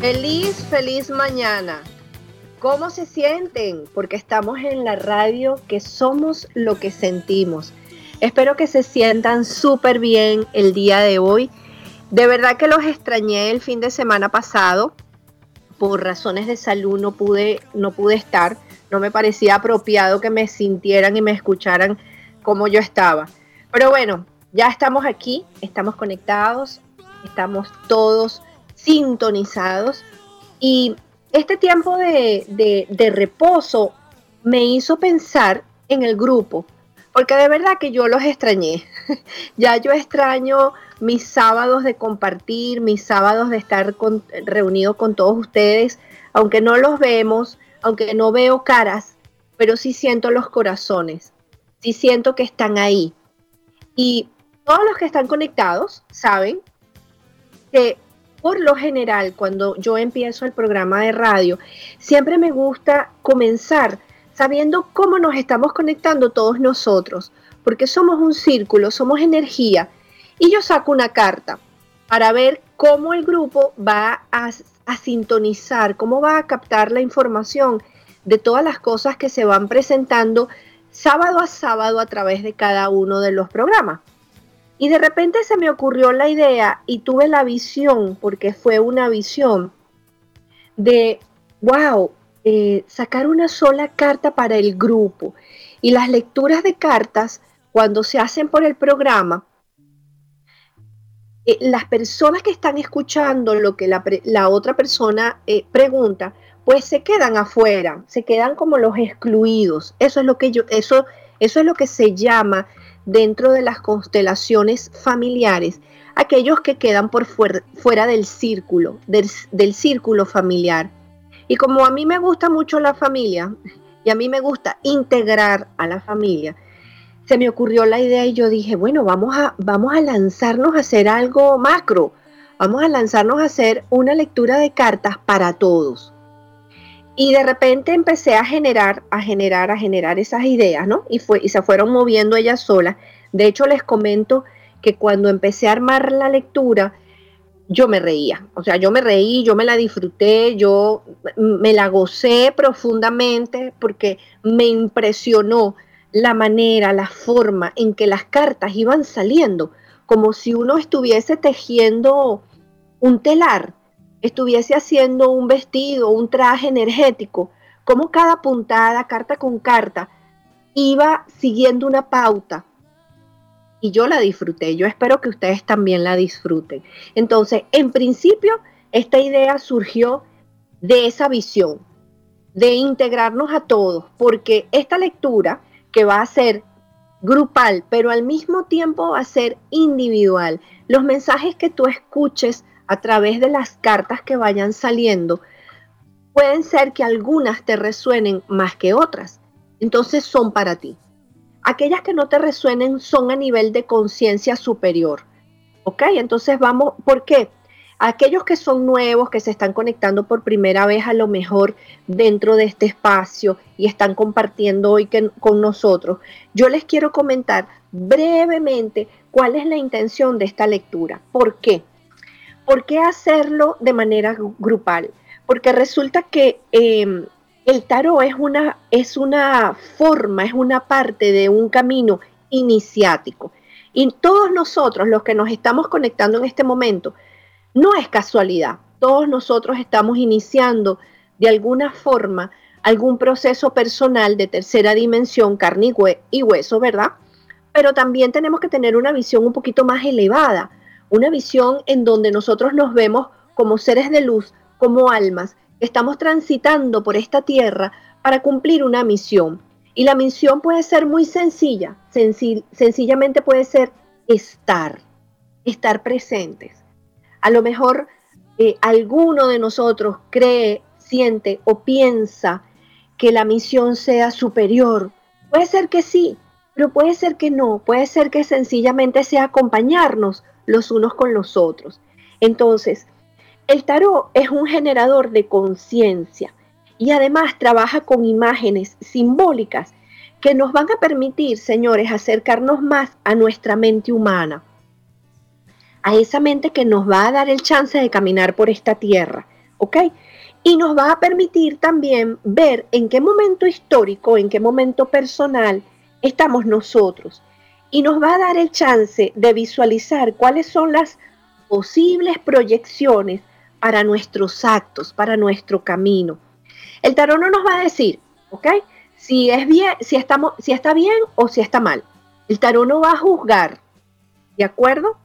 Feliz, feliz mañana. ¿Cómo se sienten? Porque estamos en la radio que somos lo que sentimos. Espero que se sientan súper bien el día de hoy. De verdad que los extrañé el fin de semana pasado. Por razones de salud no pude, no pude estar. No me parecía apropiado que me sintieran y me escucharan como yo estaba. Pero bueno, ya estamos aquí, estamos conectados, estamos todos sintonizados. Y este tiempo de, reposo me hizo pensar en el grupo, porque de verdad que yo los extrañé. ya yo extraño mis sábados de compartir, mis sábados de estar reunido con todos ustedes, aunque no los vemos, aunque no veo caras, pero sí siento los corazones, sí siento que están ahí. Y todos los que están conectados saben que por lo general, cuando yo empiezo el programa de radio, siempre me gusta comenzar sabiendo cómo nos estamos conectando todos nosotros, porque somos un círculo, somos energía. Y yo saco una carta para ver cómo el grupo va a, sintonizar, cómo va a captar la información de todas las cosas que se van presentando sábado a sábado a través de cada uno de los programas. Y de repente se me ocurrió la idea y tuve la visión, porque fue una visión, de, wow, eh, sacar una sola carta para el grupo. Y las lecturas de cartas, cuando se hacen por el programa, eh, las personas que están escuchando lo que la, otra persona eh, pregunta, pues se quedan afuera, se quedan como los excluidos. Eso es lo que yo, eso, eso es lo que se llama dentro de las constelaciones familiares, aquellos que quedan por fuera, del círculo, del, círculo familiar. Y como a mí me gusta mucho la familia y a mí me gusta integrar a la familia, se me ocurrió la idea y yo dije, bueno, vamos a, vamos a lanzarnos a hacer algo macro, vamos a lanzarnos a hacer una lectura de cartas para todos. Y de repente empecé a generar, a generar, a generar esas ideas, ¿no? Y, fue, y se fueron moviendo ellas solas. De hecho, les comento que cuando empecé a armar la lectura, yo me reía. O sea, yo me reí, yo me la disfruté, yo me la gocé profundamente porque me impresionó la manera, la forma en que las cartas iban saliendo, como si uno estuviese tejiendo un telar, estuviese haciendo un vestido, un traje energético, como cada puntada, carta con carta, iba siguiendo una pauta. Y yo la disfruté, yo espero que ustedes también la disfruten. Entonces, en principio, esta idea surgió de esa visión, de integrarnos a todos, porque esta lectura que va a ser grupal, pero al mismo tiempo va a ser individual, los mensajes que tú escuches a través de las cartas que vayan saliendo, pueden ser que algunas te resuenen más que otras. Entonces son para ti. Aquellas que no te resuenen son a nivel de conciencia superior. ¿Ok? Entonces vamos, ¿por qué? Aquellos que son nuevos, que se están conectando por primera vez a lo mejor dentro de este espacio y están compartiendo hoy con nosotros, yo les quiero comentar brevemente cuál es la intención de esta lectura. ¿Por qué? ¿Por qué hacerlo de manera grupal? Porque resulta que em, el tarot es una, es una forma, es una parte de un camino iniciático. Y todos nosotros, los que nos estamos conectando en este momento, no es casualidad. Todos nosotros estamos iniciando de alguna forma algún proceso personal de tercera dimensión, carne y hueso, ¿verdad? Pero también tenemos que tener una visión un poquito más elevada, una visión en donde nosotros nos vemos como seres de luz, como almas, que estamos transitando por esta tierra para cumplir una misión. Y la misión puede ser muy sencilla, sencillamente puede ser estar, estar presentes. A lo mejor eh, alguno de nosotros cree, siente o piensa que la misión sea superior. Puede ser que sí, pero puede ser que no, puede ser que sencillamente sea acompañarnos los unos con los otros. Entonces, el tarot es un generador de conciencia y además trabaja con imágenes simbólicas que nos van a permitir, señores, acercarnos más a nuestra mente humana, a esa mente que nos va a dar el chance de caminar por esta tierra, ¿ok? Y nos va a permitir también ver en qué momento histórico, en qué momento personal estamos nosotros y nos va a dar el chance de visualizar cuáles son las posibles proyecciones para nuestros actos, para nuestro camino. El tarot no nos va a decir, ¿ok? Si es bien, si estamos, si está bien o si está mal. El tarot no va a juzgar, ¿de acuerdo?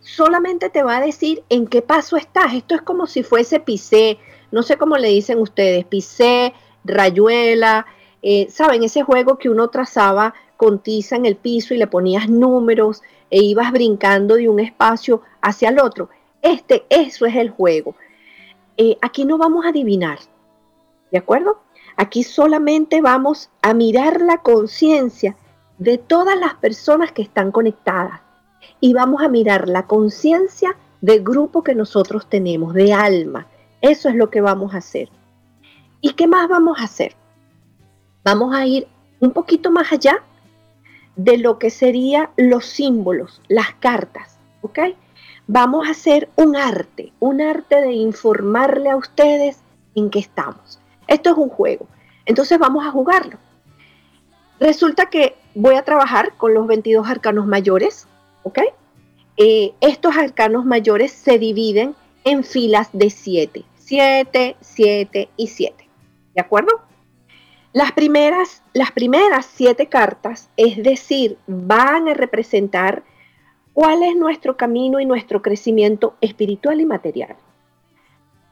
Solamente te va a decir en qué paso estás. Esto es como si fuese pisé, no sé cómo le dicen ustedes, pisé, rayuela, eh, ¿saben? Ese juego que uno trazaba con tiza en el piso y le ponías números e ibas brincando de un espacio hacia el otro. Este, eso es el juego. Eh, aquí no vamos a adivinar, ¿de acuerdo? Aquí solamente vamos a mirar la conciencia de todas las personas que están conectadas y vamos a mirar la conciencia del grupo que nosotros tenemos, de alma. Eso es lo que vamos a hacer. ¿Y qué más vamos a hacer? Vamos a ir un poquito más allá de lo que serían los símbolos, las cartas, ¿ok? Vamos a hacer un arte, un arte de informarle a ustedes en qué estamos. Esto es un juego, entonces vamos a jugarlo. Resulta que voy a trabajar con los 22 arcanos mayores, ¿ok? Eh, estos arcanos mayores se dividen en filas de 7, 7, 7 y 7, ¿de acuerdo? Las primeras, las primeras siete cartas, es decir, van a representar cuál es nuestro camino y nuestro crecimiento espiritual y material.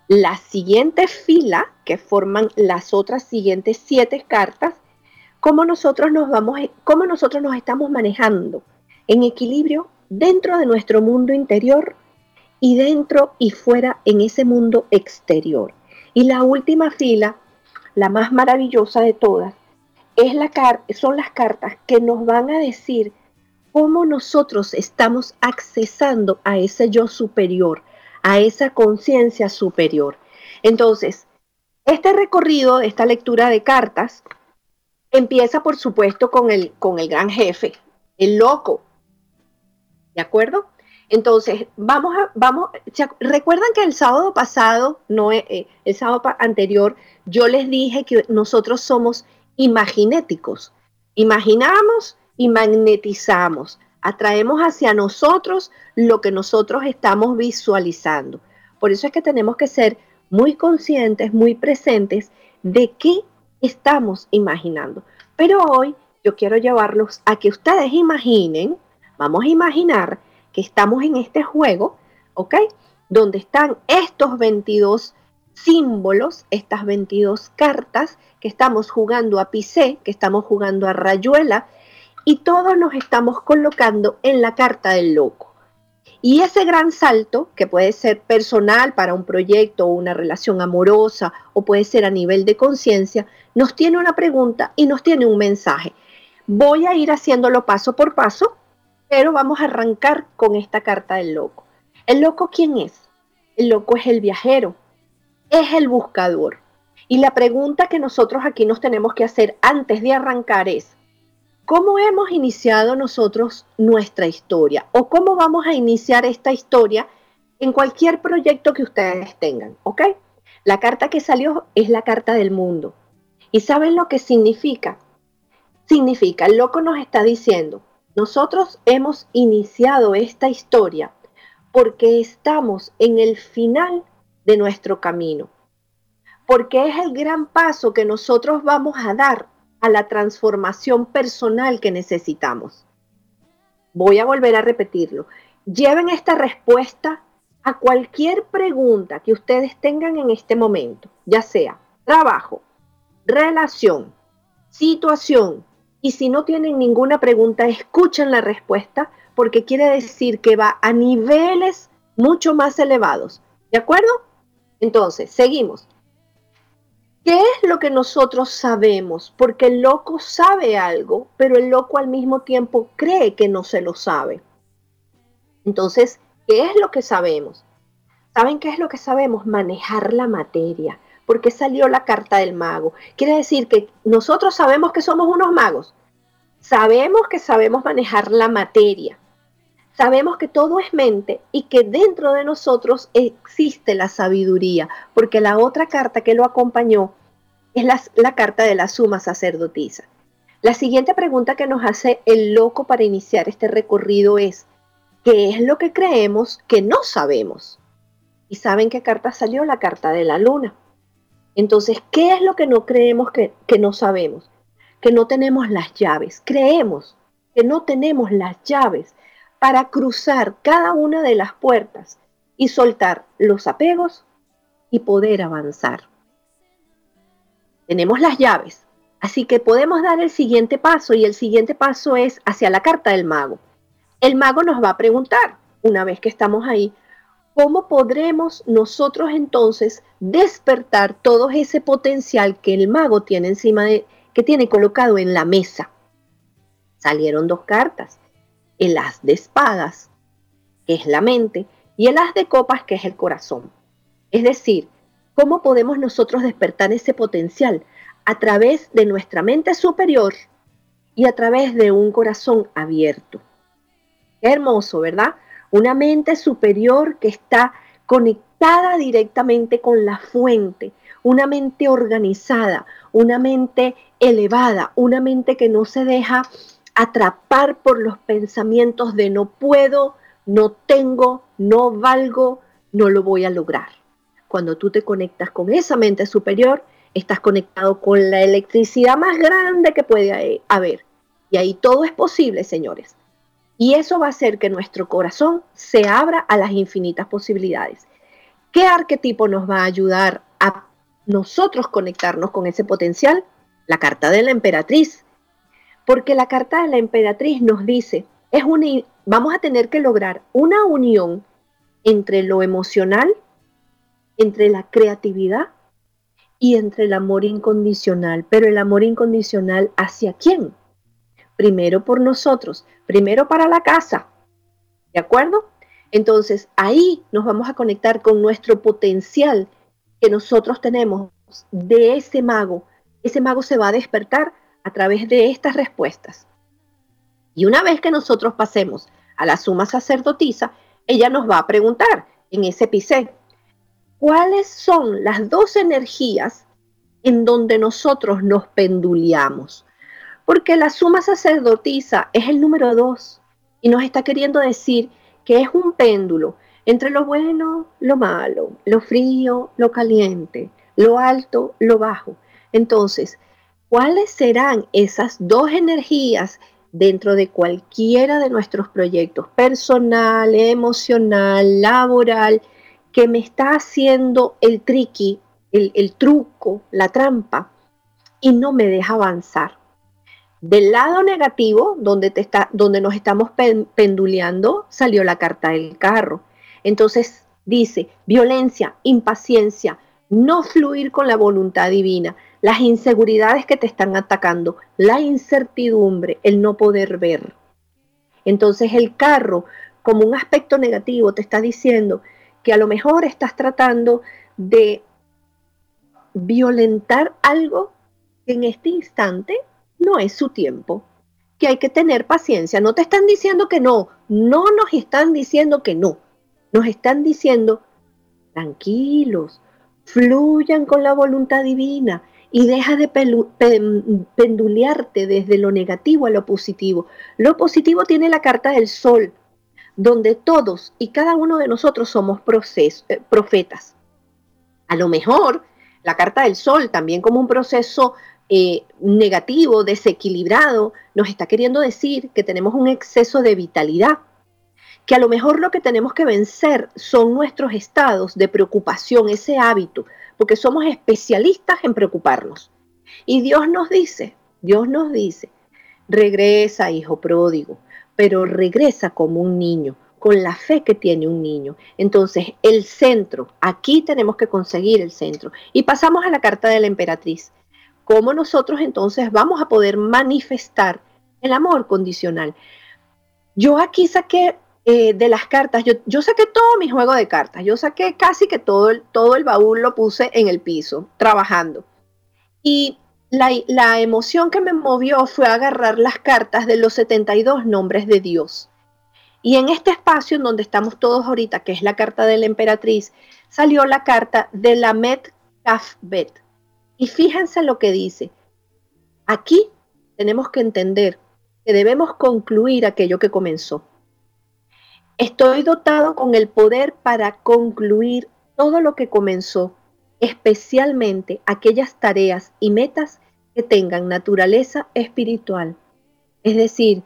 La siguiente fila, que forman las otras siguientes siete cartas, cómo nosotros nos vamos, cómo nosotros nos estamos manejando en equilibrio dentro de nuestro mundo interior y dentro y fuera en ese mundo exterior. Y la última fila, la más maravillosa de todas, es la son las cartas que nos van a decir cómo nosotros estamos accesando a ese yo superior, a esa conciencia superior. Entonces, este recorrido, esta lectura de cartas, empieza por supuesto con el, con el gran jefe, el loco. ¿De acuerdo? Entonces, vamos a, vamos, recuerdan que el sábado pasado, no, eh, eh, el sábado anterior, yo les dije que nosotros somos imaginéticos. Imaginamos y magnetizamos. Atraemos hacia nosotros lo que nosotros estamos visualizando. Por eso es que tenemos que ser muy conscientes, muy presentes de qué estamos imaginando. Pero hoy yo quiero llevarlos a que ustedes imaginen, vamos a imaginar estamos en este juego, ¿ok? Donde están estos 22 símbolos, estas 22 cartas, que estamos jugando a pisé, que estamos jugando a rayuela, y todos nos estamos colocando en la carta del loco. Y ese gran salto, que puede ser personal para un proyecto o una relación amorosa, o puede ser a nivel de conciencia, nos tiene una pregunta y nos tiene un mensaje. Voy a ir haciéndolo paso por paso, pero vamos a arrancar con esta carta del loco. ¿El loco quién es? El loco es el viajero, es el buscador. Y la pregunta que nosotros aquí nos tenemos que hacer antes de arrancar es, ¿Cómo hemos iniciado nosotros nuestra historia? ¿O cómo vamos a iniciar esta historia en cualquier proyecto que ustedes tengan? ¿Ok? La carta que salió es la carta del mundo. ¿Y saben lo que significa? Significa, el loco nos está diciendo, nosotros hemos iniciado esta historia porque estamos en el final de nuestro camino, porque es el gran paso que nosotros vamos a dar a la transformación personal que necesitamos. Voy a volver a repetirlo. Lleven esta respuesta a cualquier pregunta que ustedes tengan en este momento, ya sea trabajo, relación, situación, y si no tienen ninguna pregunta, escuchen la respuesta porque quiere decir que va a niveles mucho más elevados. ¿De acuerdo? Entonces, seguimos. ¿Qué es lo que nosotros sabemos? Porque el loco sabe algo, pero el loco al mismo tiempo cree que no se lo sabe. Entonces, ¿qué es lo que sabemos? ¿Saben qué es lo que sabemos? Manejar la materia. Porque salió la carta del mago. Quiere decir que nosotros sabemos que somos unos magos. Sabemos que sabemos manejar la materia. Sabemos que todo es mente y que dentro de nosotros existe la sabiduría, porque la otra carta que lo acompañó es la, carta de la suma sacerdotisa. La siguiente pregunta que nos hace el loco para iniciar este recorrido es, ¿qué es lo que creemos que no sabemos? ¿Y saben qué carta salió? La carta de la luna. Entonces, ¿qué es lo que no creemos que, que no sabemos? Que no tenemos las llaves. Creemos que no tenemos las llaves para cruzar cada una de las puertas y soltar los apegos y poder avanzar tenemos las llaves. Así que podemos dar el siguiente paso y el siguiente paso es hacia la carta del mago. El mago nos va a preguntar, una vez que estamos ahí, ¿cómo podremos nosotros entonces despertar todo ese potencial que el mago tiene encima de, que tiene colocado en la mesa? Salieron dos cartas, el as de espadas, que es la mente, y el as de copas, que es el corazón. Es decir, ¿Cómo podemos nosotros despertar ese potencial? A través de nuestra mente superior y a través de un corazón abierto. Qué hermoso, ¿verdad? Una mente superior que está conectada directamente con la fuente, una mente organizada, una mente elevada, una mente que no se deja atrapar por los pensamientos de no puedo, no tengo, no valgo, no lo voy a lograr. Cuando tú te conectas con esa mente superior, estás conectado con la electricidad más grande que puede haber. Y ahí todo es posible, señores. Y eso va a hacer que nuestro corazón se abra a las infinitas posibilidades. ¿Qué arquetipo nos va a ayudar a nosotros conectarnos con ese potencial? La carta de la emperatriz. Porque la carta de la emperatriz nos dice, es vamos a tener que lograr una unión entre lo emocional entre la creatividad y entre el amor incondicional. Pero el amor incondicional hacia quién? Primero por nosotros, primero para la casa. ¿De acuerdo? Entonces ahí nos vamos a conectar con nuestro potencial que nosotros tenemos de ese mago. Ese mago se va a despertar a través de estas respuestas. Y una vez que nosotros pasemos a la suma sacerdotisa, ella nos va a preguntar en ese epicé, ¿cuáles son las dos energías en donde nosotros nos penduleamos? Porque la suma sacerdotisa es el número dos y nos está queriendo decir que es un péndulo entre lo bueno, lo malo, lo frío, lo caliente, lo alto, lo bajo. Entonces, ¿cuáles serán esas dos energías dentro de cualquiera de nuestros proyectos, personal, emocional, laboral, que me está haciendo el tricky, el, truco, la trampa, y no me deja avanzar. Del lado negativo, donde, te está, donde nos estamos penduleando, salió la carta del carro. Entonces dice, violencia, impaciencia, no fluir con la voluntad divina, las inseguridades que te están atacando, la incertidumbre, el no poder ver. Entonces el carro, como un aspecto negativo, te está diciendo que a lo mejor estás tratando de violentar algo en este instante no es su tiempo, que hay que tener paciencia. No te están diciendo que no, no nos están diciendo que no, nos están diciendo tranquilos, fluyan con la voluntad divina y deja de pendulearte desde lo negativo a lo positivo. Lo positivo tiene la carta del sol, donde todos y cada uno de nosotros somos eh, profetas. A lo mejor la carta del sol, también como un proceso eh, negativo, desequilibrado, nos está queriendo decir que tenemos un exceso de vitalidad, que a lo mejor lo que tenemos que vencer son nuestros estados de preocupación, ese hábito, porque somos especialistas en preocuparnos. Y Dios nos dice, Dios nos dice, regresa, hijo pródigo, pero regresa como un niño, con la fe que tiene un niño. Entonces, el centro, aquí tenemos que conseguir el centro. Y pasamos a la carta de la emperatriz. ¿Cómo nosotros entonces vamos a poder manifestar el amor condicional? Yo aquí saqué eh, de las cartas, yo, saqué todo mi juego de cartas, yo saqué casi que todo el, todo el baúl lo puse en el piso, trabajando. Y la, la emoción que me movió fue agarrar las cartas de los 72 nombres de Dios. Y en este espacio en donde estamos todos ahorita, que es la carta de la emperatriz, salió la carta de la Met Kafbet. Y fíjense lo que dice. Aquí tenemos que entender que debemos concluir aquello que comenzó. Estoy dotado con el poder para concluir todo lo que comenzó, especialmente aquellas tareas y metas que tengan naturaleza espiritual. Es decir,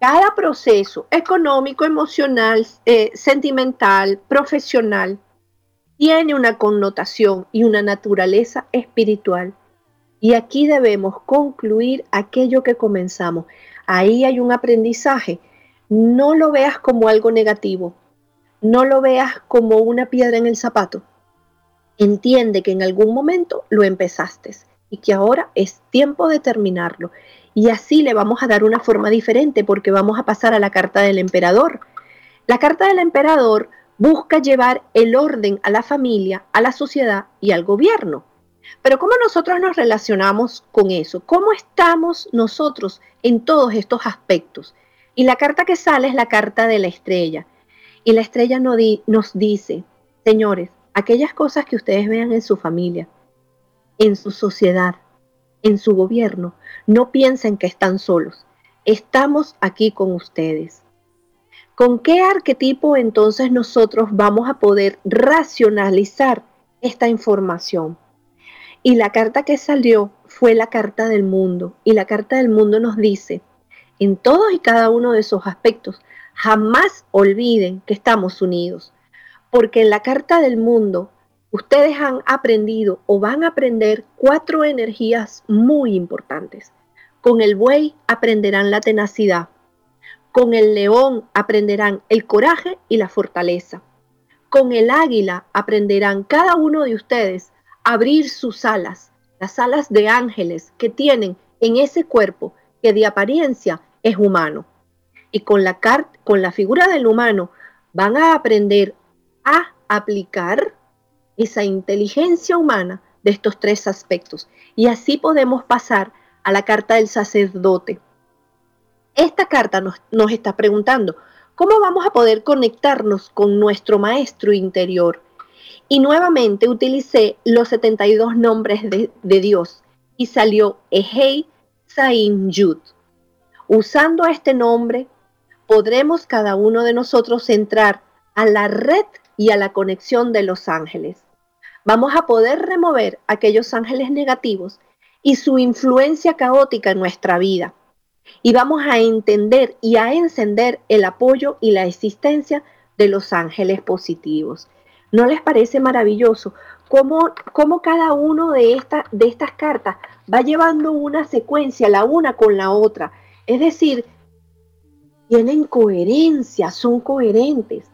cada proceso económico, emocional, eh, sentimental, profesional, tiene una connotación y una naturaleza espiritual. Y aquí debemos concluir aquello que comenzamos. Ahí hay un aprendizaje no lo veas como algo negativo, no lo veas como una piedra en el zapato. Entiende que en algún momento lo empezaste y que ahora es tiempo de terminarlo. Y así le vamos a dar una forma diferente porque vamos a pasar a la carta del emperador. La carta del emperador busca llevar el orden a la familia, a la sociedad y al gobierno. Pero ¿cómo nosotros nos relacionamos con eso? ¿Cómo estamos nosotros en todos estos aspectos? Y la carta que sale es la carta de la estrella. Y la estrella nos dice, señores, aquellas cosas que ustedes vean en su familia, en su sociedad, en su gobierno, no piensen que están solos. Estamos aquí con ustedes. ¿Con qué arquetipo entonces nosotros vamos a poder racionalizar esta información? Y la carta que salió fue la carta del mundo. Y la carta del mundo nos dice, en todos y cada uno de esos aspectos. Jamás olviden que estamos unidos, porque en la carta del mundo ustedes han aprendido o van a aprender cuatro energías muy importantes. Con el buey aprenderán la tenacidad, con el león aprenderán el coraje y la fortaleza, con el águila aprenderán cada uno de ustedes abrir sus alas, las alas de ángeles que tienen en ese cuerpo que de apariencia es humano. Y con la, con la figura del humano van a aprender a aplicar esa inteligencia humana de estos tres aspectos. Y así podemos pasar a la carta del sacerdote. Esta carta nos, está preguntando, ¿cómo vamos a poder conectarnos con nuestro maestro interior? Y nuevamente utilicé los 72 nombres de, de Dios y salió Ehei Sain Yud. Usando este nombre, podremos cada uno de nosotros entrar a la red y a la conexión de los ángeles. Vamos a poder remover aquellos ángeles negativos y su influencia caótica en nuestra vida. Y vamos a entender y a encender el apoyo y la existencia de los ángeles positivos. ¿No les parece maravilloso cómo, cómo cada uno de, de estas cartas va llevando una secuencia la una con la otra? Es decir, tienen coherencia, son coherentes.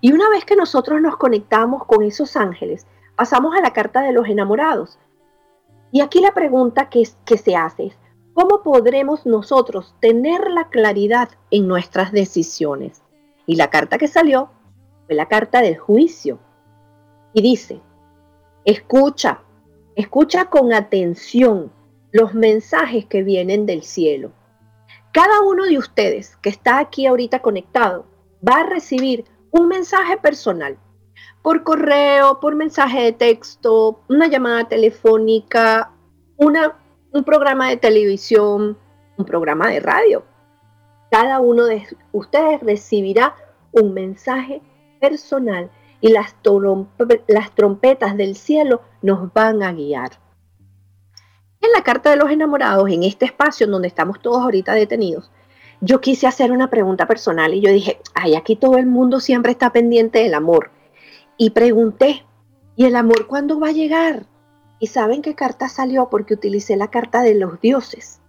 Y una vez que nosotros nos conectamos con esos ángeles, pasamos a la carta de los enamorados. Y aquí la pregunta que, que se hace es, ¿cómo podremos nosotros tener la claridad en nuestras decisiones? Y la carta que salió fue la carta del juicio. Y dice, escucha, escucha con atención los mensajes que vienen del cielo. Cada uno de ustedes que está aquí ahorita conectado va a recibir un mensaje personal por correo, por mensaje de texto, una llamada telefónica, una, un programa de televisión, un programa de radio. Cada uno de ustedes recibirá un mensaje personal y las, trompetas del cielo nos van a guiar. En la carta de los enamorados, en este espacio en donde estamos todos ahorita detenidos, yo quise hacer una pregunta personal y yo dije, ay, aquí todo el mundo siempre está pendiente del amor y pregunté, ¿y el amor cuándo va a llegar? ¿Y saben qué carta salió? Porque utilicé la carta de los dioses.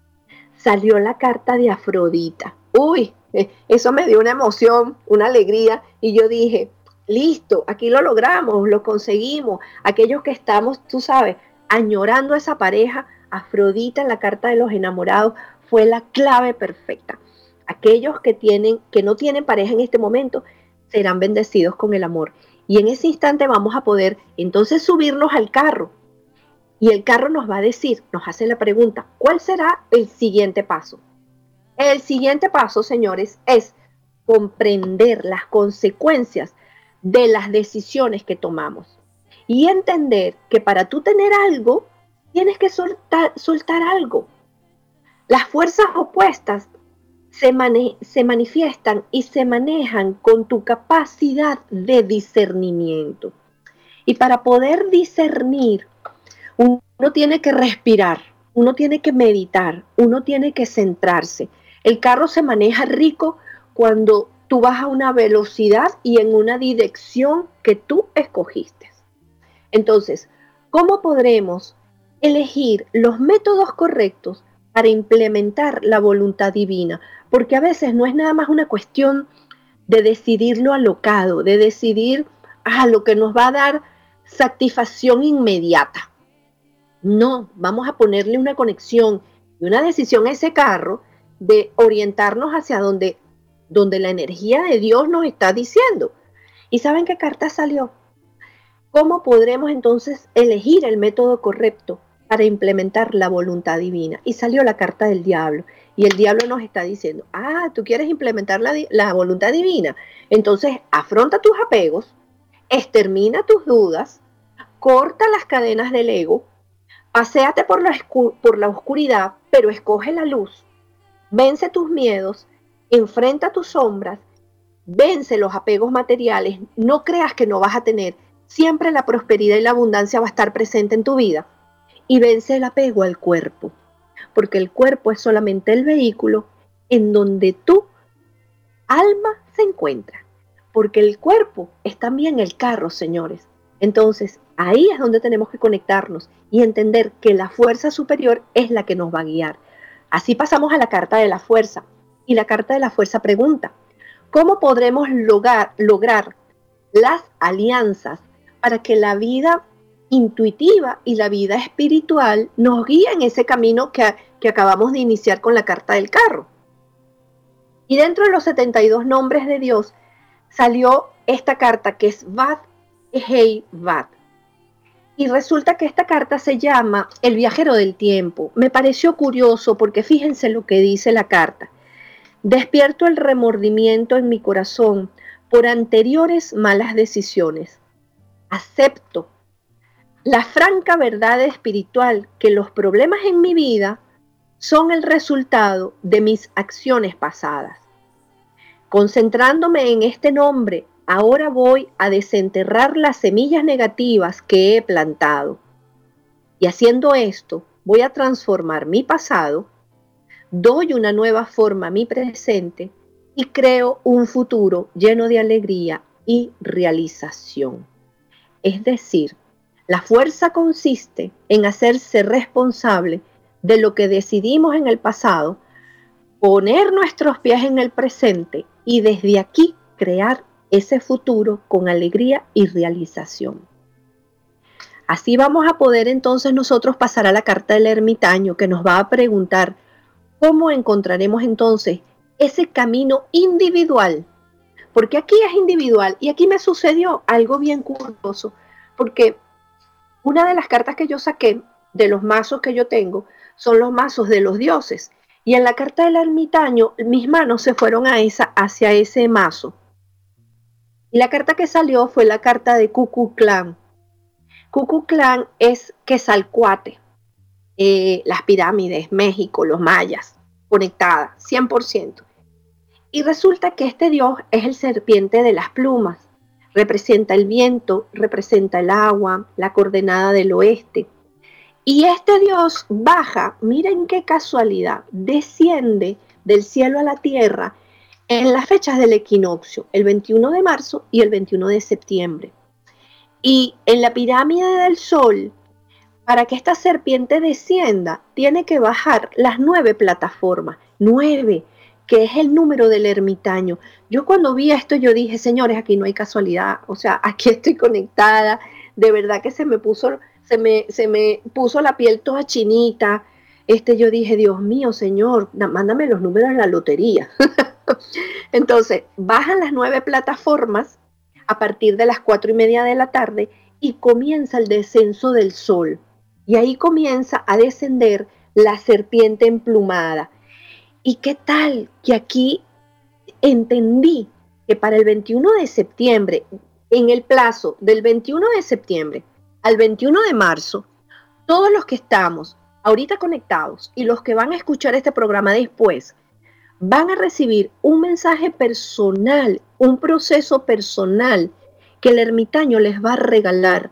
Salió la carta de Afrodita. Uy, eh, eso me dio una emoción, una alegría. Y yo dije, listo, aquí lo logramos, lo conseguimos. Aquellos que estamos, tú sabes, añorando a esa pareja, Afrodita en la carta de los enamorados fue la clave perfecta. Aquellos que tienen, que no tienen pareja en este momento, serán bendecidos con el amor. Y en ese instante vamos a poder entonces subirnos al carro. Y el carro nos va a decir, nos hace la pregunta, ¿cuál será el siguiente paso? El siguiente paso, señores, es comprender las consecuencias de las decisiones que tomamos y entender que para tú tener algo, tienes que soltar, algo. Las fuerzas opuestas se, se manifiestan y se manejan con tu capacidad de discernimiento. Y para poder discernir, uno tiene que respirar, uno tiene que meditar, uno tiene que centrarse. El carro se maneja rico cuando tú vas a una velocidad y en una dirección que tú escogiste. Entonces, ¿cómo podremos elegir los métodos correctos para implementar la voluntad divina? porque a veces no es nada más una cuestión de decidir lo alocado, de decidir a lo que nos va a dar satisfacción inmediata. No, vamos a ponerle una conexión y una decisión a ese carro de orientarnos hacia donde, donde la energía de Dios nos está diciendo. ¿Y saben qué carta salió? ¿Cómo podremos entonces elegir el método correcto para implementar la voluntad divina? Y salió la carta del diablo. Y el diablo nos está diciendo, ah, tú quieres implementar la, voluntad divina. Entonces, afronta tus apegos, extermina tus dudas, corta las cadenas del ego, paséate por la, por la oscuridad, pero escoge la luz. Vence tus miedos, enfrenta tus sombras, vence los apegos materiales. No creas que no vas a tener. Siempre la prosperidad y la abundancia va a estar presente en tu vida. Y vence el apego al cuerpo porque el cuerpo es solamente el vehículo en donde tu alma se encuentra, porque el cuerpo es también el carro, señores. Entonces, ahí es donde tenemos que conectarnos y entender que la fuerza superior es la que nos va a guiar. Así pasamos a la carta de la fuerza. Y la carta de la fuerza pregunta, ¿cómo podremos lograr, lograr las alianzas para que la vida intuitiva y la vida espiritual nos guía en ese camino que, que acabamos de iniciar con la carta del carro. Y dentro de los 72 nombres de Dios salió esta carta que es Vat Ehei Vat. Y resulta que esta carta se llama El viajero del tiempo. Me pareció curioso porque fíjense lo que dice la carta. Despierto el remordimiento en mi corazón por anteriores malas decisiones. Acepto la franca verdad espiritual que los problemas en mi vida son el resultado de mis acciones pasadas. Concentrándome en este nombre, ahora voy a desenterrar las semillas negativas que he plantado. Y haciendo esto, voy a transformar mi pasado, doy una nueva forma a mi presente y creo un futuro lleno de alegría y realización. Es decir, la fuerza consiste en hacerse responsable de lo que decidimos en el pasado, poner nuestros pies en el presente y desde aquí crear ese futuro con alegría y realización. Así vamos a poder entonces nosotros pasar a la carta del ermitaño que nos va a preguntar cómo encontraremos entonces ese camino individual. Porque aquí es individual y aquí me sucedió algo bien curioso, porque una de las cartas que yo saqué de los mazos que yo tengo son los mazos de los dioses. Y en la carta del ermitaño, mis manos se fueron a esa, hacia ese mazo. Y la carta que salió fue la carta de Cucu Clan. Cucu Clan es Quesalcuate, eh, las pirámides, México, los mayas, conectadas, 100%. Y resulta que este dios es el serpiente de las plumas representa el viento, representa el agua, la coordenada del oeste. Y este Dios baja, miren qué casualidad, desciende del cielo a la tierra en las fechas del equinoccio, el 21 de marzo y el 21 de septiembre. Y en la pirámide del sol, para que esta serpiente descienda, tiene que bajar las nueve plataformas, nueve, que es el número del ermitaño. Yo cuando vi esto, yo dije, señores, aquí no hay casualidad, o sea, aquí estoy conectada, de verdad que se me puso, se me, se me puso la piel toda chinita. Este, yo dije, Dios mío, Señor, mándame los números de la lotería. Entonces, bajan las nueve plataformas a partir de las cuatro y media de la tarde y comienza el descenso del sol. Y ahí comienza a descender la serpiente emplumada. ¿Y qué tal que aquí entendí que para el 21 de septiembre, en el plazo del 21 de septiembre al 21 de marzo, todos los que estamos ahorita conectados y los que van a escuchar este programa después, van a recibir un mensaje personal, un proceso personal que el ermitaño les va a regalar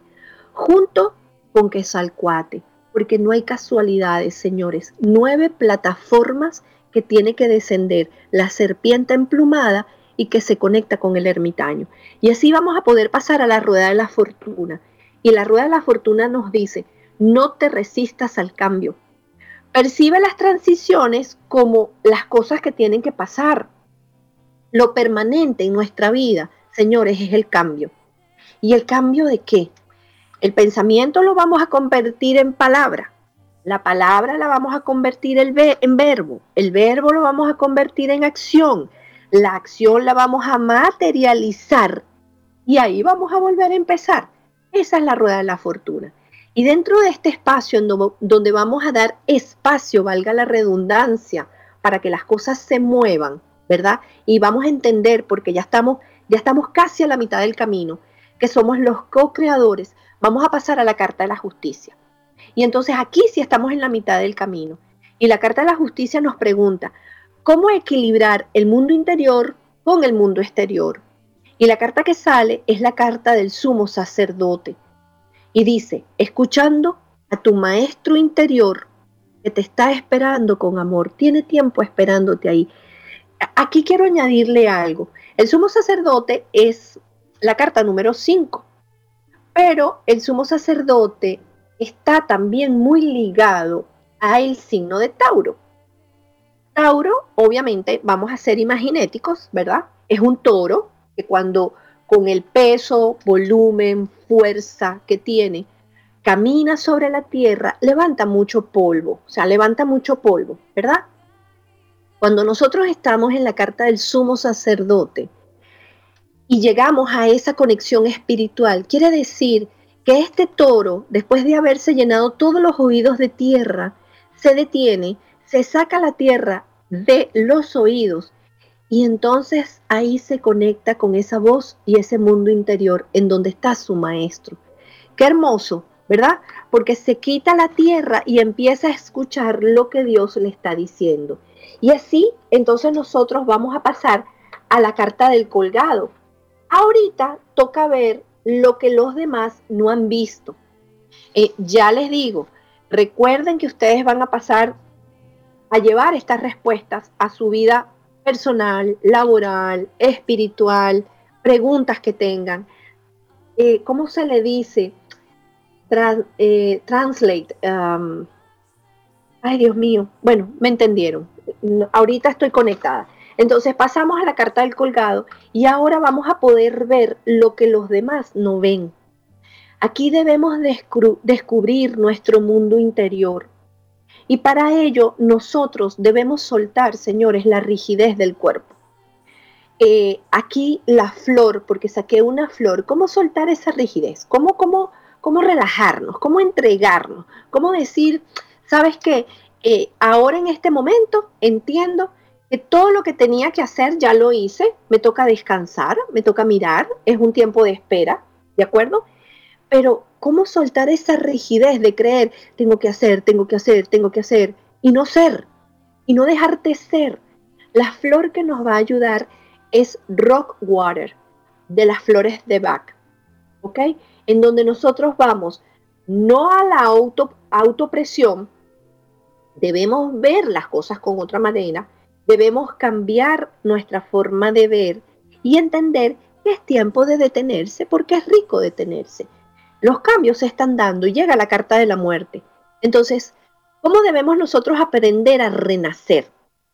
junto con Quesalcuate, porque no hay casualidades, señores. Nueve plataformas que tiene que descender la serpiente emplumada y que se conecta con el ermitaño. Y así vamos a poder pasar a la rueda de la fortuna. Y la rueda de la fortuna nos dice, no te resistas al cambio. Percibe las transiciones como las cosas que tienen que pasar. Lo permanente en nuestra vida, señores, es el cambio. ¿Y el cambio de qué? El pensamiento lo vamos a convertir en palabra. La palabra la vamos a convertir en verbo, el verbo lo vamos a convertir en acción, la acción la vamos a materializar y ahí vamos a volver a empezar. Esa es la rueda de la fortuna. Y dentro de este espacio donde vamos a dar espacio, valga la redundancia, para que las cosas se muevan, ¿verdad? Y vamos a entender, porque ya estamos, ya estamos casi a la mitad del camino, que somos los co-creadores, vamos a pasar a la carta de la justicia. Y entonces aquí sí estamos en la mitad del camino. Y la Carta de la Justicia nos pregunta, ¿cómo equilibrar el mundo interior con el mundo exterior? Y la carta que sale es la carta del sumo sacerdote. Y dice, escuchando a tu maestro interior que te está esperando con amor, tiene tiempo esperándote ahí. Aquí quiero añadirle algo. El sumo sacerdote es la carta número 5, pero el sumo sacerdote está también muy ligado al signo de Tauro. Tauro, obviamente, vamos a ser imaginéticos, ¿verdad? Es un toro que cuando con el peso, volumen, fuerza que tiene, camina sobre la tierra, levanta mucho polvo, o sea, levanta mucho polvo, ¿verdad? Cuando nosotros estamos en la carta del sumo sacerdote y llegamos a esa conexión espiritual, quiere decir que este toro, después de haberse llenado todos los oídos de tierra, se detiene, se saca la tierra de los oídos y entonces ahí se conecta con esa voz y ese mundo interior en donde está su maestro. Qué hermoso, ¿verdad? Porque se quita la tierra y empieza a escuchar lo que Dios le está diciendo. Y así, entonces nosotros vamos a pasar a la carta del colgado. Ahorita toca ver lo que los demás no han visto. Eh, ya les digo, recuerden que ustedes van a pasar a llevar estas respuestas a su vida personal, laboral, espiritual, preguntas que tengan. Eh, ¿Cómo se le dice? Eh, translate. Um, ay, Dios mío. Bueno, me entendieron. Ahorita estoy conectada. Entonces pasamos a la carta del colgado y ahora vamos a poder ver lo que los demás no ven. Aquí debemos descubrir nuestro mundo interior, y para ello nosotros debemos soltar, señores, la rigidez del cuerpo. Eh, aquí la flor, porque saqué una flor, ¿cómo soltar esa rigidez? ¿Cómo, cómo, cómo relajarnos? ¿Cómo entregarnos? ¿Cómo decir, sabes qué? Eh, ahora en este momento entiendo que todo lo que tenía que hacer ya lo hice, me toca descansar, me toca mirar, es un tiempo de espera, ¿de acuerdo? Pero ¿cómo soltar esa rigidez de creer, tengo que hacer, tengo que hacer, tengo que hacer, y no ser, y no dejarte ser? La flor que nos va a ayudar es Rock Water, de las flores de Bach, ¿ok? En donde nosotros vamos no a la auto, autopresión, debemos ver las cosas con otra manera, debemos cambiar nuestra forma de ver y entender que es tiempo de detenerse porque es rico detenerse los cambios se están dando y llega la carta de la muerte. Entonces, ¿cómo debemos nosotros aprender a renacer?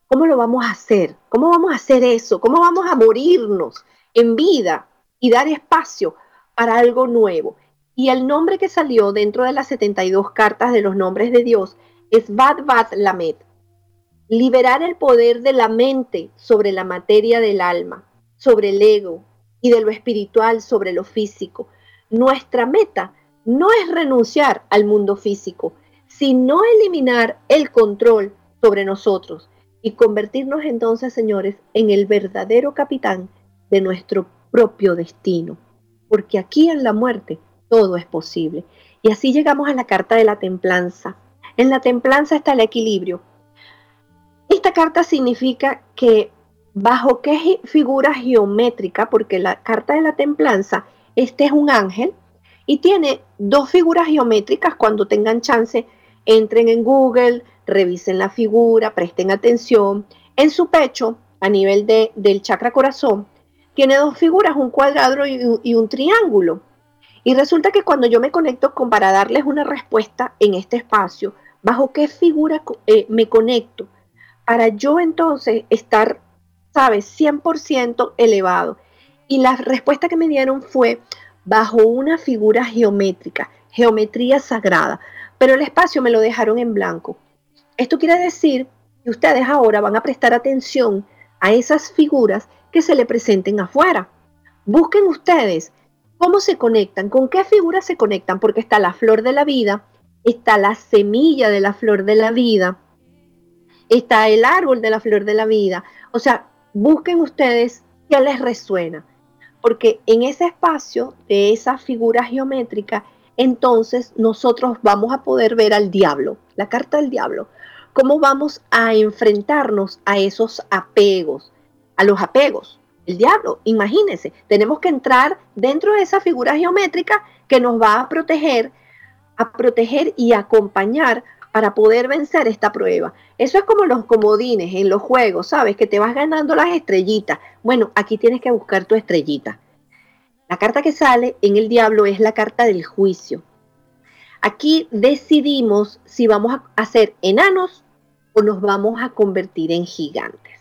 ¿Cómo lo vamos a hacer? ¿Cómo vamos a hacer eso? ¿Cómo vamos a morirnos en vida y dar espacio para algo nuevo? Y el nombre que salió dentro de las 72 cartas de los nombres de Dios es Bad Bad Lamed. Liberar el poder de la mente sobre la materia del alma, sobre el ego y de lo espiritual sobre lo físico nuestra meta no es renunciar al mundo físico, sino eliminar el control sobre nosotros y convertirnos entonces, señores, en el verdadero capitán de nuestro propio destino. Porque aquí en la muerte todo es posible. Y así llegamos a la carta de la templanza. En la templanza está el equilibrio. Esta carta significa que bajo qué figura geométrica, porque la carta de la templanza este es un ángel y tiene dos figuras geométricas. Cuando tengan chance, entren en Google, revisen la figura, presten atención. En su pecho, a nivel de, del chakra corazón, tiene dos figuras, un cuadrado y, un triángulo. Y resulta que cuando yo me conecto con para darles una respuesta en este espacio, bajo qué figura eh, me conecto, para yo entonces estar, ¿sabes?, 100% elevado. Y la respuesta que me dieron fue bajo una figura geométrica, geometría sagrada, pero el espacio me lo dejaron en blanco. Esto quiere decir que ustedes ahora van a prestar atención a esas figuras que se le presenten afuera. Busquen ustedes cómo se conectan, con qué figuras se conectan, porque está la flor de la vida, está la semilla de la flor de la vida, está el árbol de la flor de la vida. O sea, busquen ustedes qué les resuena porque en ese espacio de esa figura geométrica, entonces nosotros vamos a poder ver al diablo, la carta del diablo, cómo vamos a enfrentarnos a esos apegos, a los apegos. El diablo, imagínense, tenemos que entrar dentro de esa figura geométrica que nos va a proteger, a proteger y acompañar para poder vencer esta prueba. Eso es como los comodines en los juegos, ¿sabes? Que te vas ganando las estrellitas. Bueno, aquí tienes que buscar tu estrellita. La carta que sale en el diablo es la carta del juicio. Aquí decidimos si vamos a ser enanos o nos vamos a convertir en gigantes.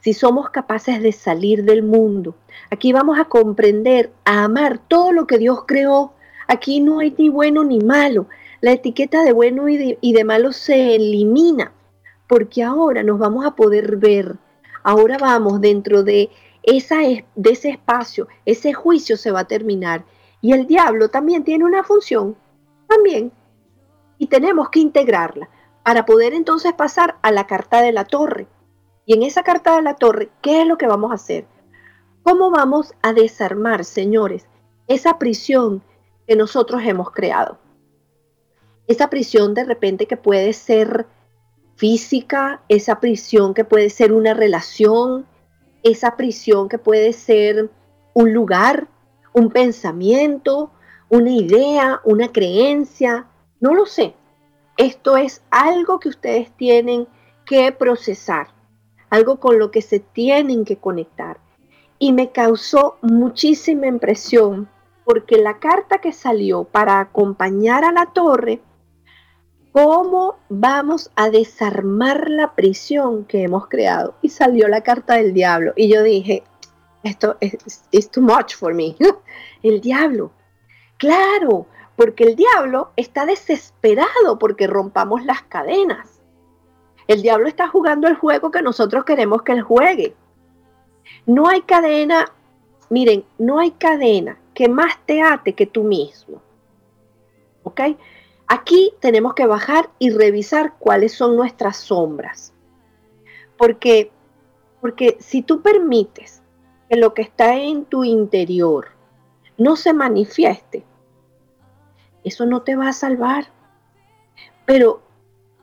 Si somos capaces de salir del mundo, aquí vamos a comprender, a amar todo lo que Dios creó Aquí no hay ni bueno ni malo. La etiqueta de bueno y de, malo se elimina porque ahora nos vamos a poder ver. Ahora vamos dentro de, esa, de ese espacio, ese juicio se va a terminar. Y el diablo también tiene una función, también. Y tenemos que integrarla para poder entonces pasar a la carta de la torre. Y en esa carta de la torre, ¿qué es lo que vamos a hacer? ¿Cómo vamos a desarmar, señores, esa prisión que nosotros hemos creado? Esa prisión de repente que puede ser física, esa prisión que puede ser una relación, esa prisión que puede ser un lugar, un pensamiento, una idea, una creencia, no lo sé. Esto es algo que ustedes tienen que procesar, algo con lo que se tienen que conectar. Y me causó muchísima impresión porque la carta que salió para acompañar a la torre ¿Cómo vamos a desarmar la prisión que hemos creado? Y salió la carta del diablo. Y yo dije, esto es too much for me. el diablo. Claro, porque el diablo está desesperado porque rompamos las cadenas. El diablo está jugando el juego que nosotros queremos que él juegue. No hay cadena, miren, no hay cadena que más te ate que tú mismo. ¿Ok? Aquí tenemos que bajar y revisar cuáles son nuestras sombras. Porque, porque si tú permites que lo que está en tu interior no se manifieste, eso no te va a salvar. Pero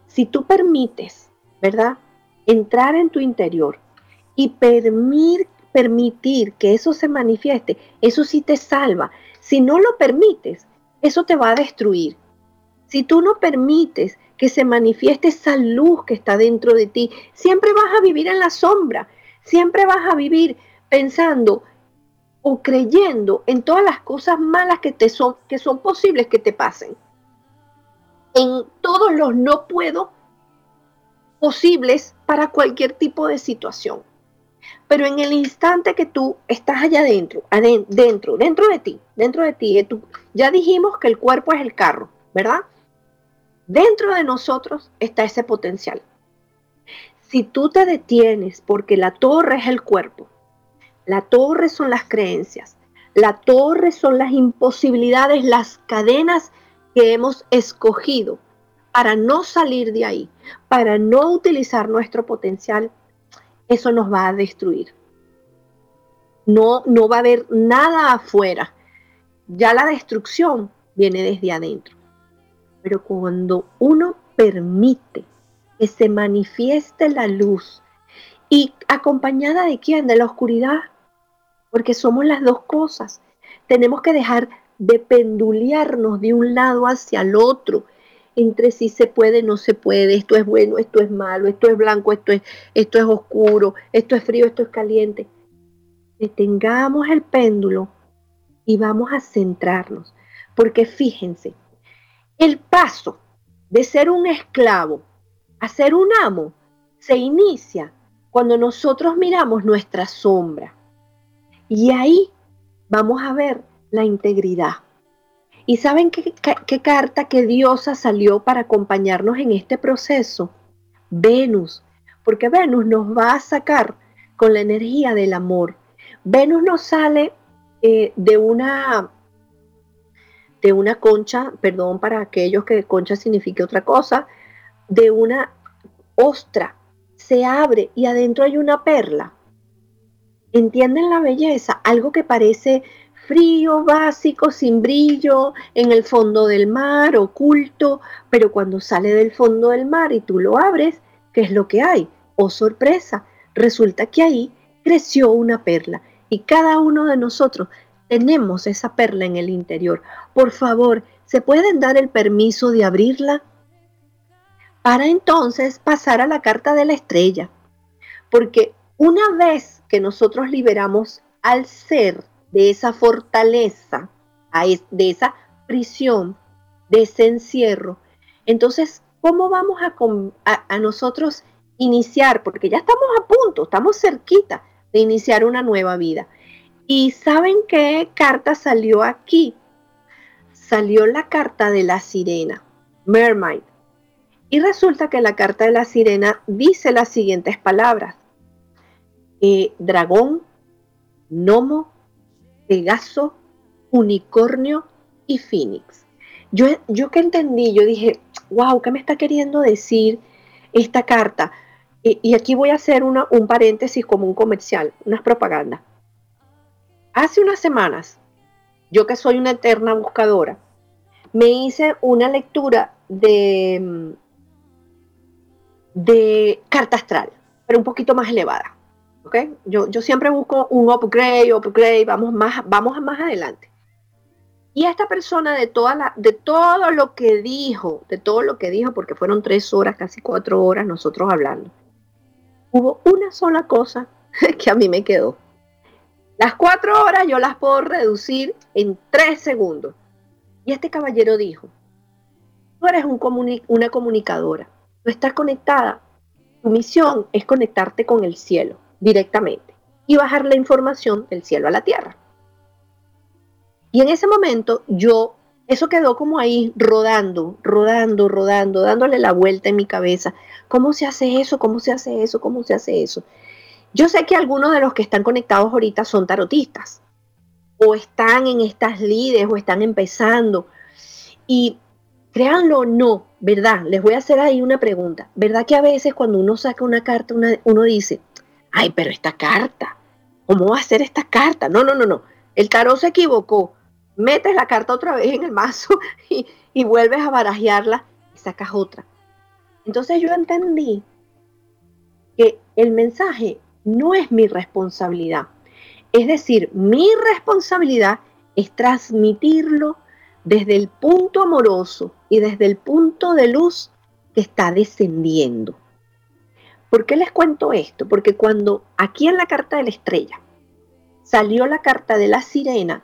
si tú permites, ¿verdad? Entrar en tu interior y permitir, permitir que eso se manifieste, eso sí te salva. Si no lo permites, eso te va a destruir. Si tú no permites que se manifieste esa luz que está dentro de ti, siempre vas a vivir en la sombra, siempre vas a vivir pensando o creyendo en todas las cosas malas que, te son, que son posibles que te pasen. En todos los no puedo posibles para cualquier tipo de situación. Pero en el instante que tú estás allá adentro, adentro, dentro de ti, dentro de ti, ya dijimos que el cuerpo es el carro, ¿verdad? Dentro de nosotros está ese potencial. Si tú te detienes porque la torre es el cuerpo, la torre son las creencias, la torre son las imposibilidades, las cadenas que hemos escogido para no salir de ahí, para no utilizar nuestro potencial, eso nos va a destruir. No, no va a haber nada afuera. Ya la destrucción viene desde adentro. Pero cuando uno permite que se manifieste la luz y acompañada de quién? De la oscuridad, porque somos las dos cosas. Tenemos que dejar de pendulearnos de un lado hacia el otro, entre si se puede, no se puede, esto es bueno, esto es malo, esto es blanco, esto es, esto es oscuro, esto es frío, esto es caliente. Detengamos el péndulo y vamos a centrarnos, porque fíjense, el paso de ser un esclavo a ser un amo se inicia cuando nosotros miramos nuestra sombra. Y ahí vamos a ver la integridad. ¿Y saben qué, carta, qué diosa salió para acompañarnos en este proceso? Venus, porque Venus nos va a sacar con la energía del amor. Venus nos sale eh, de una de una concha, perdón para aquellos que concha signifique otra cosa, de una ostra, se abre y adentro hay una perla. ¿Entienden la belleza? Algo que parece frío, básico, sin brillo, en el fondo del mar, oculto, pero cuando sale del fondo del mar y tú lo abres, ¿qué es lo que hay? Oh sorpresa, resulta que ahí creció una perla y cada uno de nosotros tenemos esa perla en el interior. Por favor, ¿se pueden dar el permiso de abrirla? Para entonces pasar a la carta de la estrella. Porque una vez que nosotros liberamos al ser de esa fortaleza, de esa prisión, de ese encierro, entonces, ¿cómo vamos a, a nosotros iniciar? Porque ya estamos a punto, estamos cerquita de iniciar una nueva vida. ¿Y saben qué carta salió aquí? salió la carta de la sirena, Mermaid. Y resulta que la carta de la sirena dice las siguientes palabras. Eh, dragón, gnomo, pegaso, unicornio y phoenix. Yo, yo que entendí, yo dije, wow, ¿qué me está queriendo decir esta carta? Y, aquí voy a hacer una, un paréntesis como un comercial, unas propagandas. Hace unas semanas, yo que soy una eterna buscadora, me hice una lectura de, de carta astral, pero un poquito más elevada. ¿okay? Yo, yo siempre busco un upgrade, upgrade, vamos más, vamos más adelante. Y esta persona de, toda la, de todo lo que dijo, de todo lo que dijo, porque fueron tres horas, casi cuatro horas nosotros hablando, hubo una sola cosa que a mí me quedó. Las cuatro horas yo las puedo reducir en tres segundos. Y este caballero dijo, tú eres un una comunicadora, tú estás conectada, tu misión es conectarte con el cielo directamente y bajar la información del cielo a la tierra. Y en ese momento yo, eso quedó como ahí rodando, rodando, rodando, dándole la vuelta en mi cabeza. ¿Cómo se hace eso? ¿Cómo se hace eso? ¿Cómo se hace eso? Yo sé que algunos de los que están conectados ahorita son tarotistas o están en estas lides o están empezando. Y créanlo o no, ¿verdad? Les voy a hacer ahí una pregunta. ¿Verdad que a veces cuando uno saca una carta, uno dice, ay, pero esta carta, ¿cómo va a ser esta carta? No, no, no, no. El tarot se equivocó metes la carta otra vez en el mazo y, vuelves a barajearla y sacas otra. Entonces yo entendí que el mensaje no es mi responsabilidad. Es decir, mi responsabilidad es transmitirlo desde el punto amoroso y desde el punto de luz que está descendiendo. ¿Por qué les cuento esto? Porque cuando aquí en la carta de la estrella salió la carta de la sirena,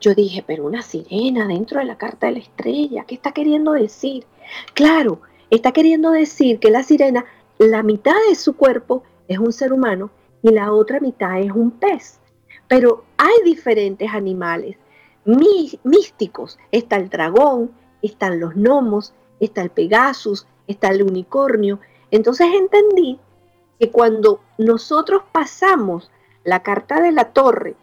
yo dije, pero una sirena dentro de la carta de la estrella, ¿qué está queriendo decir? Claro, está queriendo decir que la sirena, la mitad de su cuerpo es un ser humano y la otra mitad es un pez. Pero hay diferentes animales místicos. Está el dragón, están los gnomos, está el pegasus, está el unicornio. Entonces entendí que cuando nosotros pasamos la carta de la torre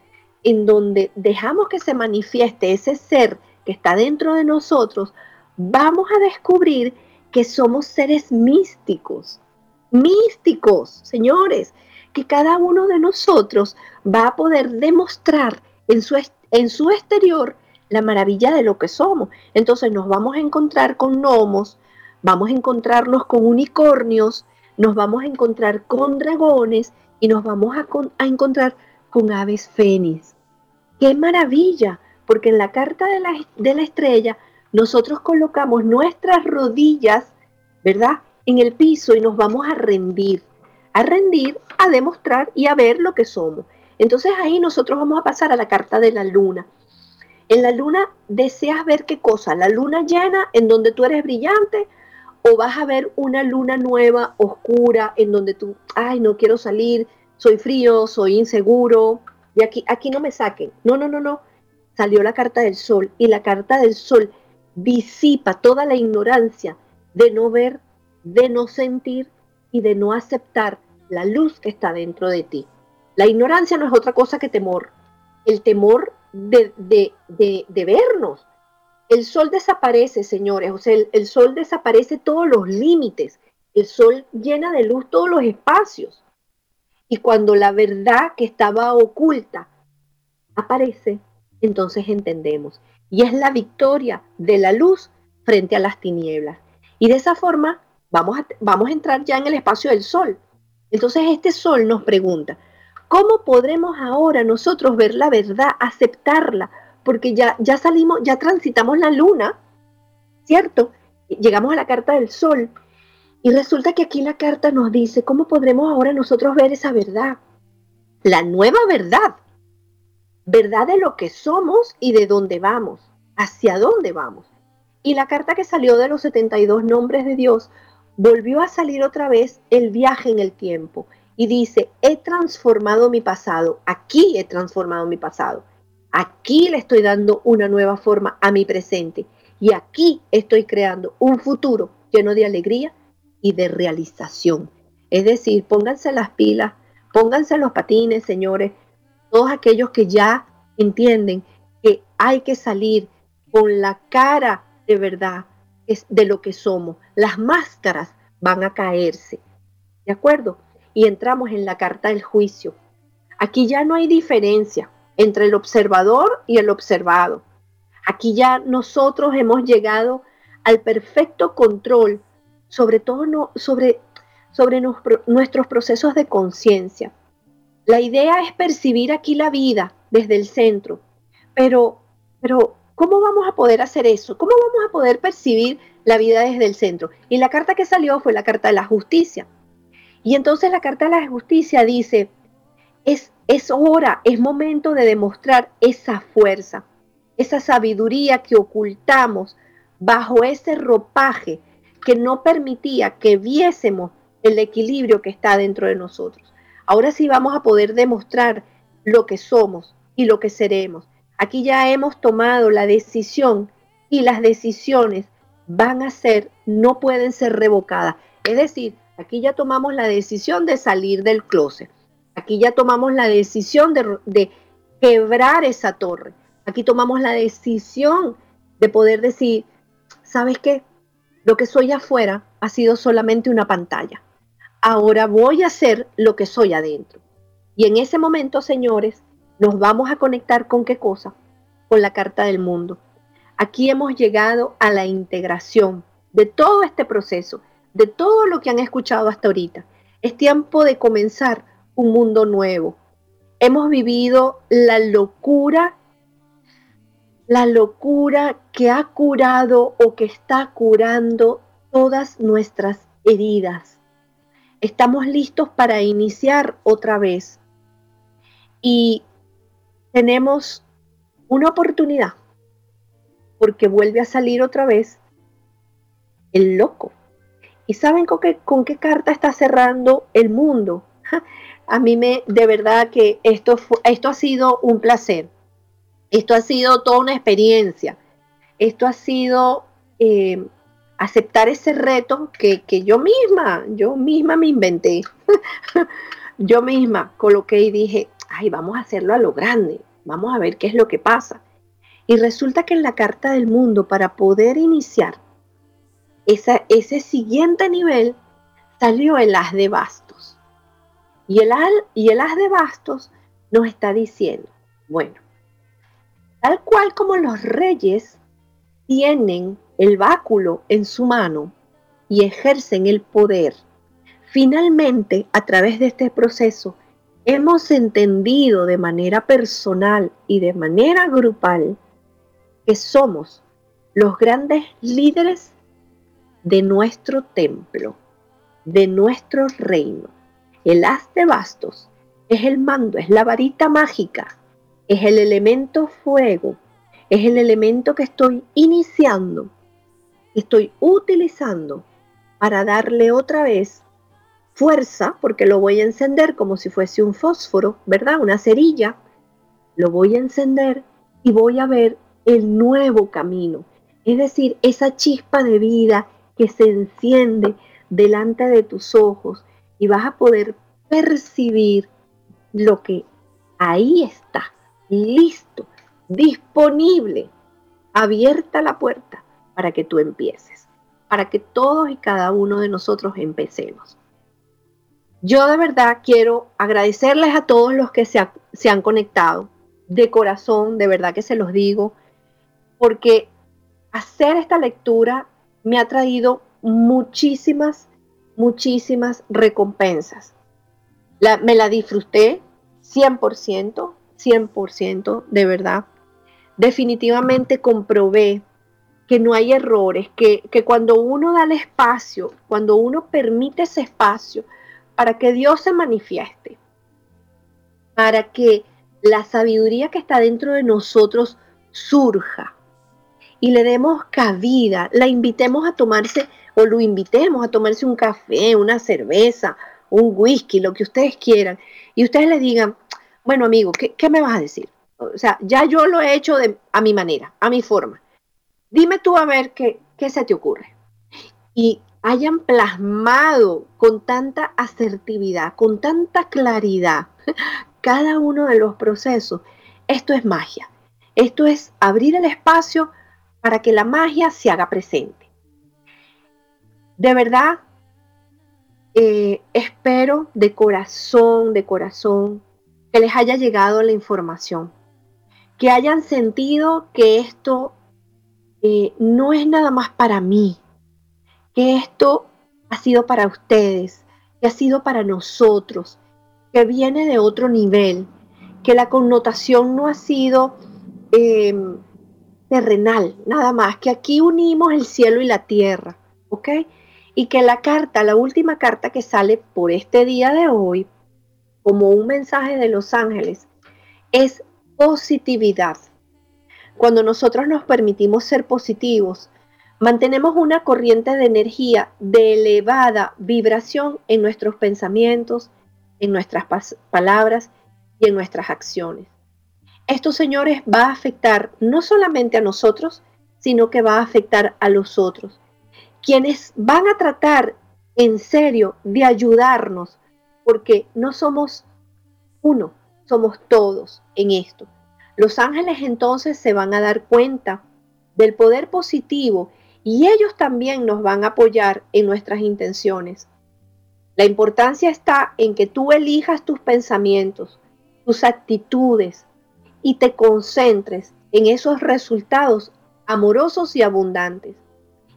en donde dejamos que se manifieste ese ser que está dentro de nosotros, vamos a descubrir que somos seres místicos. Místicos, señores, que cada uno de nosotros va a poder demostrar en su, en su exterior la maravilla de lo que somos. Entonces nos vamos a encontrar con gnomos, vamos a encontrarnos con unicornios, nos vamos a encontrar con dragones y nos vamos a, a encontrar con aves fénix. ¡Qué maravilla! Porque en la carta de la, de la estrella nosotros colocamos nuestras rodillas, ¿verdad? En el piso y nos vamos a rendir, a rendir, a demostrar y a ver lo que somos. Entonces ahí nosotros vamos a pasar a la carta de la luna. En la luna deseas ver qué cosa, la luna llena en donde tú eres brillante o vas a ver una luna nueva, oscura, en donde tú, ay, no quiero salir, soy frío, soy inseguro, y aquí, aquí no me saquen. No, no, no, no. Salió la carta del sol y la carta del sol disipa toda la ignorancia de no ver, de no sentir y de no aceptar la luz que está dentro de ti. La ignorancia no es otra cosa que temor. El temor de, de, vernos. El sol desaparece, señores. O sea, el sol desaparece todos los límites. El sol llena de luz todos los espacios. Y cuando la verdad que estaba oculta aparece, entonces entendemos. Y es la victoria de la luz frente a las tinieblas. Y de esa forma vamos a, vamos a entrar ya en el espacio del sol. Entonces este sol nos pregunta, ¿cómo podremos ahora nosotros ver la verdad, aceptarla? Porque ya, ya salimos, ya transitamos la luna, ¿cierto? Llegamos a la carta del sol y resulta que aquí la carta nos dice cómo podremos ahora nosotros ver esa verdad, la nueva verdad, verdad de lo que somos y de dónde vamos, hacia dónde vamos. Y la carta que salió de los 72 nombres de Dios volvió a salir otra vez el viaje en el tiempo y dice, he transformado mi pasado, aquí he transformado mi pasado. Aquí le estoy dando una nueva forma a mi presente y aquí estoy creando un futuro lleno de alegría y de realización. Es decir, pónganse las pilas, pónganse los patines, señores, todos aquellos que ya entienden que hay que salir con la cara de verdad de lo que somos. Las máscaras van a caerse. ¿De acuerdo? Y entramos en la carta del juicio. Aquí ya no hay diferencia entre el observador y el observado. Aquí ya nosotros hemos llegado al perfecto control, sobre todo no, sobre, sobre nuestros procesos de conciencia. La idea es percibir aquí la vida desde el centro, pero, pero ¿cómo vamos a poder hacer eso? ¿Cómo vamos a poder percibir la vida desde el centro? Y la carta que salió fue la carta de la justicia. Y entonces la carta de la justicia dice, es, es hora, es momento de demostrar esa fuerza, esa sabiduría que ocultamos bajo ese ropaje que no permitía que viésemos el equilibrio que está dentro de nosotros. Ahora sí vamos a poder demostrar lo que somos y lo que seremos. Aquí ya hemos tomado la decisión y las decisiones van a ser, no pueden ser revocadas. Es decir, aquí ya tomamos la decisión de salir del closet. Aquí ya tomamos la decisión de, de quebrar esa torre. Aquí tomamos la decisión de poder decir, ¿sabes qué? Lo que soy afuera ha sido solamente una pantalla ahora voy a hacer lo que soy adentro. Y en ese momento, señores, nos vamos a conectar con qué cosa? Con la carta del mundo. Aquí hemos llegado a la integración de todo este proceso, de todo lo que han escuchado hasta ahorita. Es tiempo de comenzar un mundo nuevo. Hemos vivido la locura, la locura que ha curado o que está curando todas nuestras heridas estamos listos para iniciar otra vez. Y tenemos una oportunidad, porque vuelve a salir otra vez el loco. ¿Y saben con qué, con qué carta está cerrando el mundo? A mí me, de verdad que esto, esto ha sido un placer. Esto ha sido toda una experiencia. Esto ha sido eh, aceptar ese reto que, yo misma, yo misma me inventé. yo misma coloqué y dije, ay, vamos a hacerlo a lo grande, vamos a ver qué es lo que pasa. Y resulta que en la carta del mundo, para poder iniciar ese siguiente nivel, salió el as de bastos. Y el, y el as de bastos nos está diciendo, bueno, tal cual como los reyes tienen el báculo en su mano y ejercen el poder. Finalmente, a través de este proceso, hemos entendido de manera personal y de manera grupal que somos los grandes líderes de nuestro templo, de nuestro reino. El haz de bastos es el mando, es la varita mágica, es el elemento fuego, es el elemento que estoy iniciando estoy utilizando para darle otra vez fuerza, porque lo voy a encender como si fuese un fósforo, ¿verdad? Una cerilla. Lo voy a encender y voy a ver el nuevo camino. Es decir, esa chispa de vida que se enciende delante de tus ojos y vas a poder percibir lo que ahí está, listo, disponible, abierta la puerta para que tú empieces, para que todos y cada uno de nosotros empecemos. Yo de verdad quiero agradecerles a todos los que se, se han conectado, de corazón, de verdad que se los digo, porque hacer esta lectura me ha traído muchísimas, muchísimas recompensas. me la disfruté 100%, 100%, de verdad. Definitivamente comprobé que no hay errores, que, cuando uno da el espacio, cuando uno permite ese espacio para que Dios se manifieste, para que la sabiduría que está dentro de nosotros surja y le demos cabida, la invitemos a tomarse o lo invitemos a tomarse un café, una cerveza, un whisky, lo que ustedes quieran, y ustedes le digan, bueno amigo, ¿qué, me vas a decir? O sea, ya yo lo he hecho de, a mi manera, a mi forma. Dime tú a ver qué, qué se te ocurre. Y hayan plasmado con tanta asertividad, con tanta claridad cada uno de los procesos. Esto es magia. Esto es abrir el espacio para que la magia se haga presente. De verdad, eh, espero de corazón, de corazón, que les haya llegado la información, que hayan sentido que esto eh, no es nada más para mí, que esto ha sido para ustedes, que ha sido para nosotros, que viene de otro nivel, que la connotación no ha sido em, terrenal, nada más, que aquí unimos el cielo y la tierra, ¿ok? Y que la carta, la última carta que sale por este día de hoy, como un mensaje de los ángeles, es positividad. Cuando nosotros nos permitimos ser positivos, mantenemos una corriente de energía de elevada vibración en nuestros pensamientos, en nuestras palabras y en nuestras acciones. Esto, señores, va a afectar no solamente a nosotros, sino que va a afectar a los otros, quienes van a tratar en serio de ayudarnos, porque no somos uno, somos todos en esto. Los ángeles entonces se van a dar cuenta del poder positivo y ellos también nos van a apoyar en nuestras intenciones. La importancia está en que tú elijas tus pensamientos, tus actitudes y te concentres en esos resultados amorosos y abundantes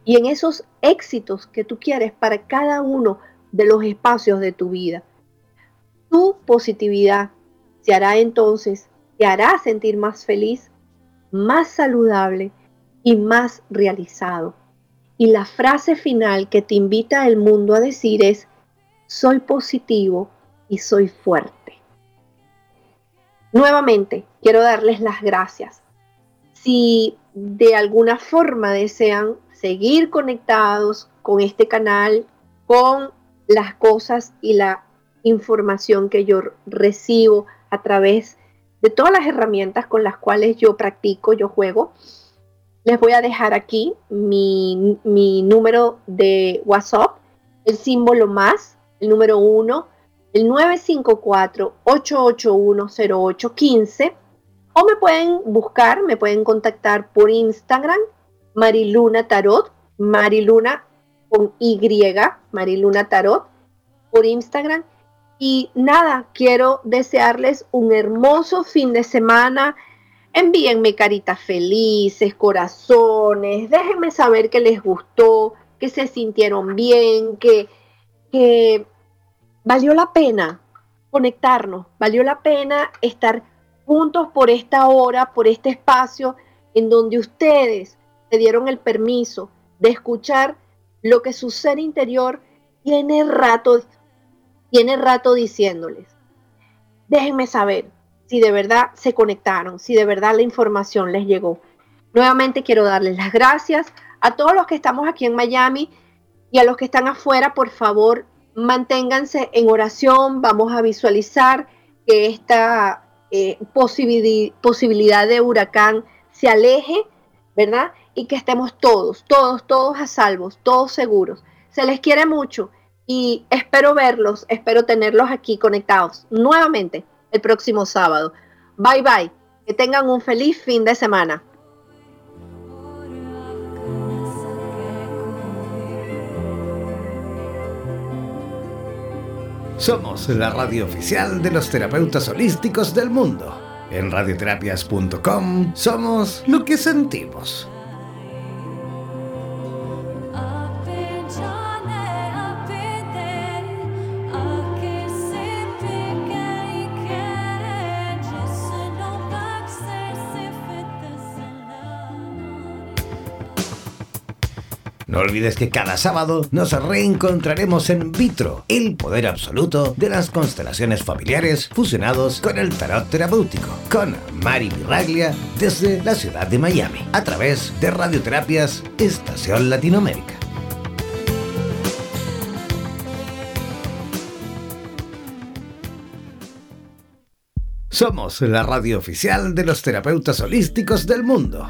y en esos éxitos que tú quieres para cada uno de los espacios de tu vida. Tu positividad se hará entonces, te hará sentir más feliz, más saludable y más realizado. Y la frase final que te invita el mundo a decir es, soy positivo y soy fuerte. Nuevamente, quiero darles las gracias. Si de alguna forma desean seguir conectados con este canal, con las cosas y la información que yo recibo a través de todas las herramientas con las cuales yo practico, yo juego, les voy a dejar aquí mi, mi número de WhatsApp, el símbolo más el número 1, el 954-881-0815 o me pueden buscar, me pueden contactar por Instagram, Mariluna Tarot, Mariluna con Y, Mariluna Tarot, por Instagram. Y nada, quiero desearles un hermoso fin de semana. Envíenme caritas felices, corazones, déjenme saber que les gustó, que se sintieron bien, que, que valió la pena conectarnos, valió la pena estar juntos por esta hora, por este espacio en donde ustedes se dieron el permiso de escuchar lo que su ser interior tiene rato, tiene rato diciéndoles. Déjenme saber si de verdad se conectaron, si de verdad la información les llegó. Nuevamente quiero darles las gracias a todos los que estamos aquí en Miami y a los que están afuera, por favor, manténganse en oración, vamos a visualizar que esta eh, posibilidad de huracán se aleje, ¿verdad? Y que estemos todos, todos, todos a salvos, todos seguros. Se les quiere mucho y espero verlos, espero tenerlos aquí conectados nuevamente el próximo sábado. Bye bye, que tengan un feliz fin de semana. Somos la radio oficial de los terapeutas holísticos del mundo. En radioterapias.com somos lo que sentimos. Olvides que cada sábado nos reencontraremos en Vitro, el poder absoluto de las constelaciones familiares fusionados con el tarot terapéutico, con Mari Miraglia desde la ciudad de Miami, a través de Radioterapias Estación Latinoamérica. Somos la radio oficial de los terapeutas holísticos del mundo.